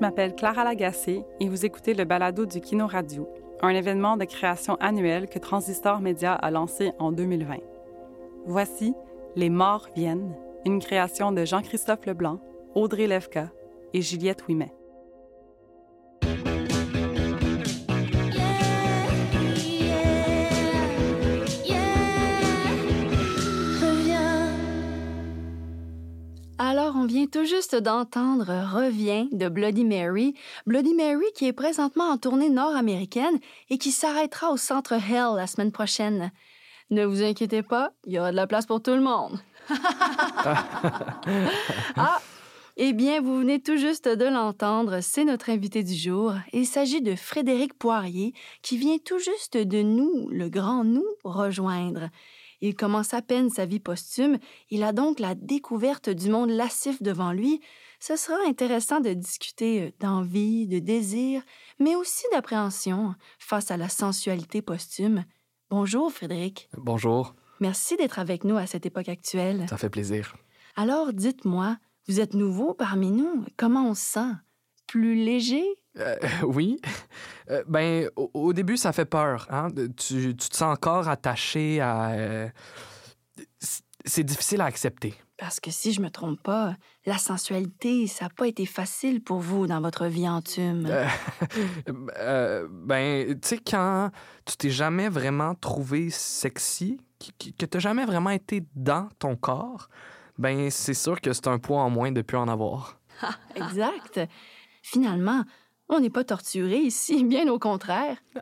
je m'appelle Clara Lagacé et vous écoutez le balado du Kino Radio, un événement de création annuel que Transistor Media a lancé en 2020. Voici Les Morts viennent, une création de Jean-Christophe Leblanc, Audrey Levka et Juliette Ouimet. Alors, on vient tout juste d'entendre Revient de Bloody Mary. Bloody Mary qui est présentement en tournée nord-américaine et qui s'arrêtera au Centre Hell la semaine prochaine. Ne vous inquiétez pas, il y aura de la place pour tout le monde. ah, eh bien, vous venez tout juste de l'entendre, c'est notre invité du jour. Il s'agit de Frédéric Poirier qui vient tout juste de nous, le grand nous, rejoindre. Il commence à peine sa vie posthume, il a donc la découverte du monde lascif devant lui. Ce sera intéressant de discuter euh, d'envie, de désir, mais aussi d'appréhension face à la sensualité posthume. Bonjour Frédéric. Bonjour. Merci d'être avec nous à cette époque actuelle. Ça fait plaisir. Alors, dites-moi, vous êtes nouveau parmi nous? Comment on se sent? Plus léger? Euh, oui. Euh, ben, au, début, ça fait peur. Hein? Tu, tu, te sens encore attaché à. Euh, c'est difficile à accepter. Parce que si je me trompe pas, la sensualité, ça n'a pas été facile pour vous dans votre vie en tume. ben, tu sais, quand tu t'es jamais vraiment trouvé sexy, que tu jamais vraiment été dans ton corps, ben, c'est sûr que c'est un poids en moins de plus en avoir. exact. Finalement, on n'est pas torturé ici, bien au contraire.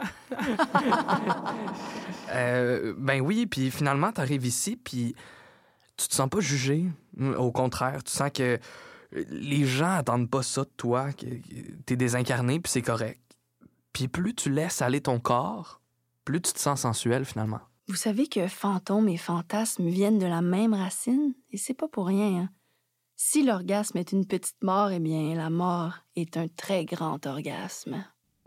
euh, ben oui, puis finalement, tu arrives ici, puis tu te sens pas jugé. Au contraire, tu sens que les gens attendent pas ça de toi, que t'es désincarné, puis c'est correct. Puis plus tu laisses aller ton corps, plus tu te sens sensuel finalement. Vous savez que fantômes et fantasmes viennent de la même racine, et c'est pas pour rien. Hein? Si l'orgasme est une petite mort, eh bien, la mort est un très grand orgasme.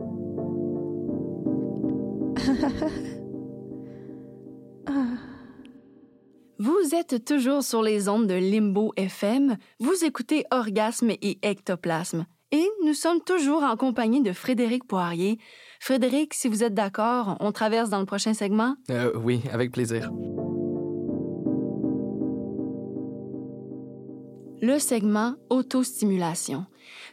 Vous êtes toujours sur les ondes de Limbo FM. Vous écoutez Orgasme et Ectoplasme. Et nous sommes toujours en compagnie de Frédéric Poirier. Frédéric, si vous êtes d'accord, on traverse dans le prochain segment? Euh, oui, avec plaisir. Le segment Autostimulation.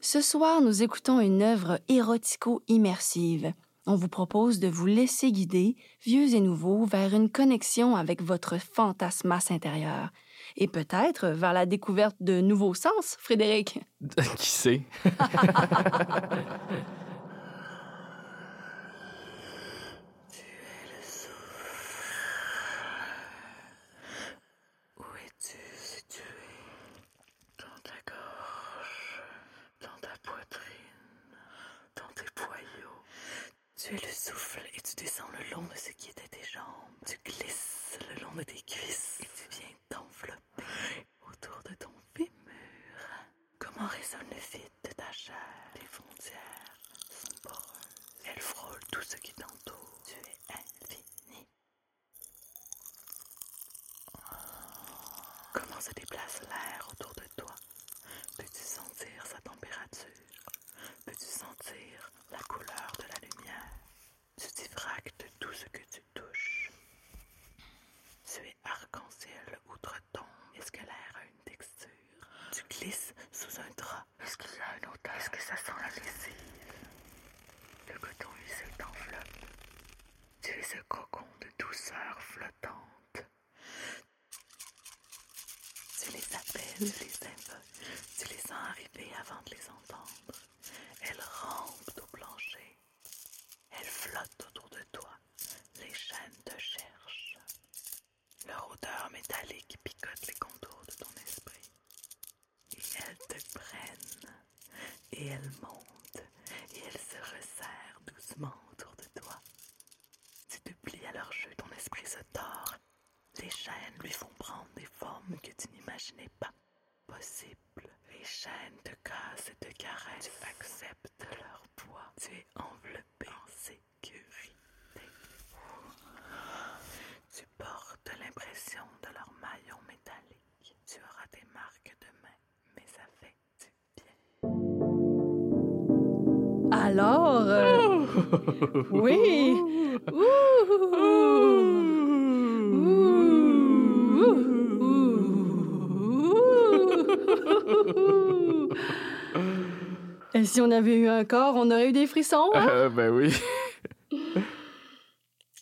Ce soir, nous écoutons une œuvre érotico-immersive. On vous propose de vous laisser guider, vieux et nouveaux, vers une connexion avec votre fantasmas intérieur. Et peut-être vers la découverte de nouveaux sens, Frédéric. Qui sait? Tu le souffle et tu descends le long de ce qui était tes jambes. Tu glisses le long de tes cuisses tu viens t'envelopper autour de ton fémur. Comment résonne le vide de ta chair? Tes frontières sont poreuses. Elles frôlent tout ce qui t'entoure. Tu es infini. Comment se déplace l'air autour de toi Peux-tu sentir sa température Peux-tu sentir la couleur de la lumière Tu diffractes tout ce que tu touches. Tu es arc-en-ciel outre-tombe. Est-ce que l'air a une texture Tu glisses sous un drap. Est-ce qu'il y a un odeur Est-ce que ça sent la lessive Le coton usé t'enveloppe. Tu es ce cocon de douceur flottante. Tu les appelles, tu les invoques, tu les sens arriver avant de les entendre rampent au plancher. Elles flottent autour de toi. Les chaînes te cherchent. Leur odeur métallique picote les contours de ton esprit. Et elles te prennent. Et elles montent. Et elles se resserrent doucement autour de toi. Tu te plies à leur jeu, ton esprit se tord. Les chaînes lui font prendre des formes que tu n'imaginais pas possibles. Les chaînes te cassent et te caressent. Tu acceptes Alors, euh, oui. Ouh. Et si on avait eu un corps, on aurait eu des frissons. hein? Euh, ben oui.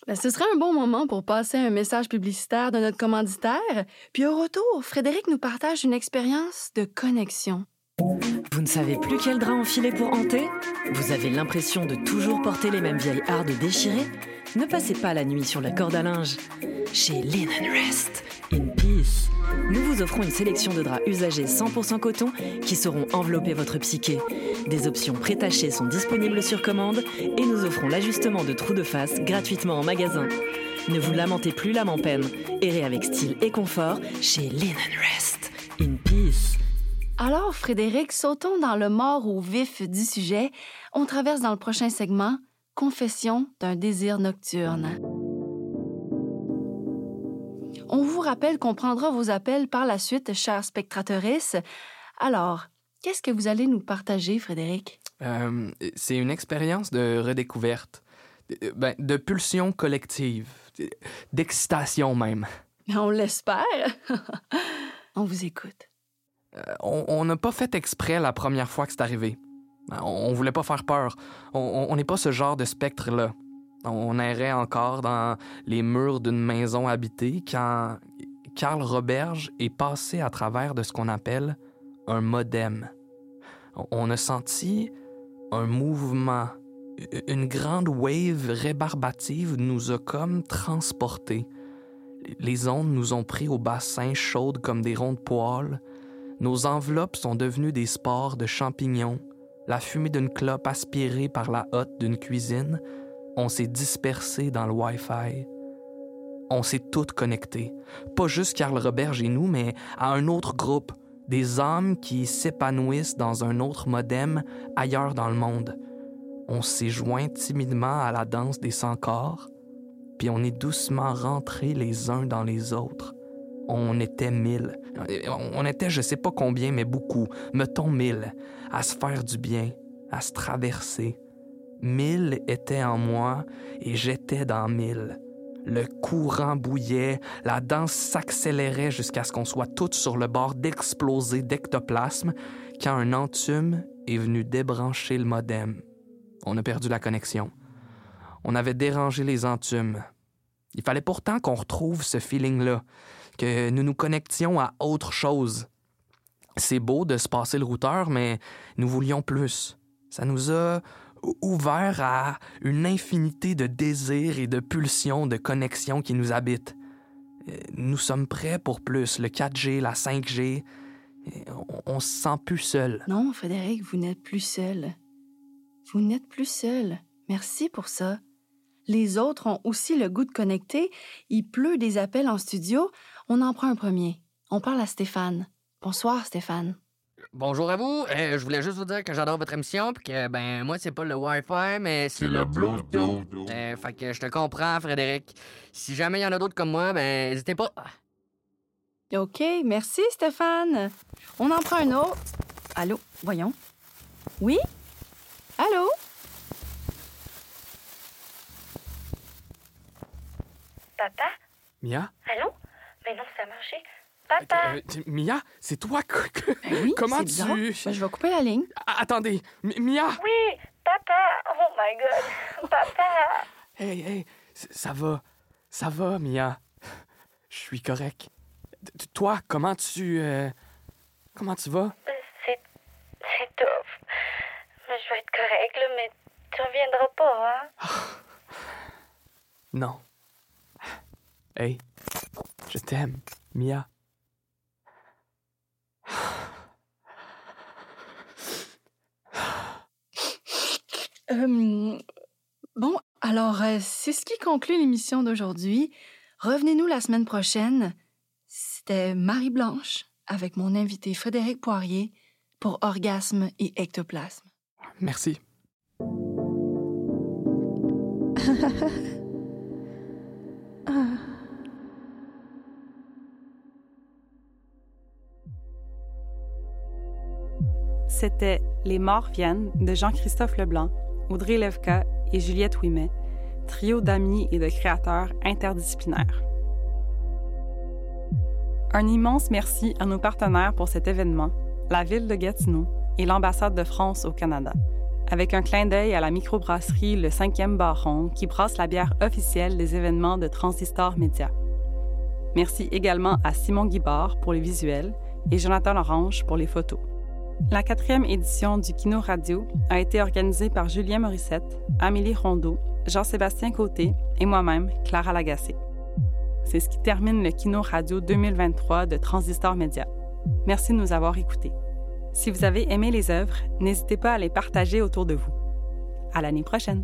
Ben, ce serait un bon moment pour passer un message publicitaire de notre commanditaire. Puis au retour, Frédéric nous partage une expérience de connexion. Ne savez plus quel drap enfiler pour hanter Vous avez l'impression de toujours porter les mêmes vieilles hardes déchirées Ne passez pas la nuit sur la corde à linge. Chez Linen Rest, in peace, nous vous offrons une sélection de draps usagés 100% coton qui sauront envelopper votre psyché. Des options pré-tachées sont disponibles sur commande et nous offrons l'ajustement de trous de face gratuitement en magasin. Ne vous lamentez plus l'âme en peine. Errez avec style et confort chez Linen Rest, in peace. Alors, Frédéric, sautons dans le mort au vif du sujet. On traverse dans le prochain segment Confession d'un désir nocturne. On vous rappelle qu'on prendra vos appels par la suite, chers spectatrices. Alors, qu'est-ce que vous allez nous partager, Frédéric? Euh, c'est une expérience de redécouverte, de- ben, de pulsion collective, d'excitation même. On l'espère. On vous écoute. Euh, On n'a pas fait exprès la première fois que c'est arrivé. On, on voulait pas faire peur. On- n'est pas ce genre de spectre-là. On errait encore dans les murs d'une maison habitée quand Karl Roberge est passé à travers de ce qu'on appelle un modem. On- On a senti un mouvement, une grande wave rébarbative nous a comme transportés. Les ondes nous ont pris au bassin chaudes comme des ronds de poils. Nos enveloppes sont devenues des spores de champignons. La fumée d'une clope aspirée par la hotte d'une cuisine. On s'est dispersé dans le Wi-Fi. On s'est toutes connectés. Pas juste Karl Roberge et nous, mais à un autre groupe. Des âmes qui s'épanouissent dans un autre modem ailleurs dans le monde. On s'est joints timidement à la danse des sans-corps, puis on est doucement rentrés les uns dans les autres. On était mille. On était je sais pas combien, mais beaucoup. Mettons mille. À se faire du bien, à se traverser. Mille étaient en moi et j'étais dans mille. Le courant bouillait, la danse s'accélérait jusqu'à ce qu'on soit toutes sur le bord d'exploser d'ectoplasme quand un entume est venu débrancher le modem. On a perdu la connexion. On avait dérangé les entumes. Il fallait pourtant qu'on retrouve ce feeling-là, que nous nous connections à autre chose. C'est beau de se passer le routeur, mais nous voulions plus. Ça nous a ou- ouvert à une infinité de désirs et de pulsions de connexion qui nous habitent. Euh, Nous sommes prêts pour plus, le 4G, la 5G. Et On, on se sent plus seul. Non, Frédéric, vous n'êtes plus seul. Vous n'êtes plus seul. Merci pour ça. Les autres ont aussi le goût de connecter. Il pleut des appels en studio. On en prend un premier. On parle à Stéphane. Bonsoir, Stéphane. Bonjour à vous. Euh, je voulais juste vous dire que j'adore votre émission puis que ben moi c'est pas le Wi-Fi mais c'est le Bluetooth. Euh, fait que je te comprends Frédéric. Si jamais il y en a d'autres comme moi ben n'hésitez pas. OK, merci, Stéphane. On en prend un autre. Allô, voyons. Oui? Allô? Papa? Mia? Allô? Mais non, ça a marché. Papa! euh, Mia, c'est toi Ben oui, Comment tu... Ben, je vais couper la ligne. Ah, Attendez, M- Mia! Oui! Papa! Oh my god! Papa! Hey, hey, ça va. Ça va, Mia. Je suis correct. T- Toi, comment tu... euh, Comment tu vas? C'est. C'est tough. Mais je vais être correct, là, mais tu reviendras pas, hein? Non. Hey, t'aime, Mia. Euh, bon, alors, euh, c'est ce qui conclut l'émission d'aujourd'hui. Revenez-nous la semaine prochaine. C'était Marie-Blanche avec mon invité Frédéric Poirier pour Orgasme et Ectoplasme. Merci. C'était Les morts viennent de Jean-Christophe Leblanc, Audrey Levka et Juliette Ouimet, trio d'amis et de créateurs interdisciplinaires. Un immense merci à nos partenaires pour cet événement, la ville de Gatineau et l'ambassade de France au Canada, avec un clin d'œil à la microbrasserie Le 5e Baron qui brasse la bière officielle des événements de Transistor Média. Merci également à Simon Guibard pour les visuels et Jonathan Orange pour les photos. La quatrième édition du Kino Radio a été organisée par Julien Morissette, Amélie Rondeau, Jean-Sébastien Côté et moi-même, Clara Lagacé. C'est ce qui termine le Kino Radio 2023 de Transistor Média. Merci de nous avoir écoutés. Si vous avez aimé les œuvres, n'hésitez pas à les partager autour de vous. À l'année prochaine!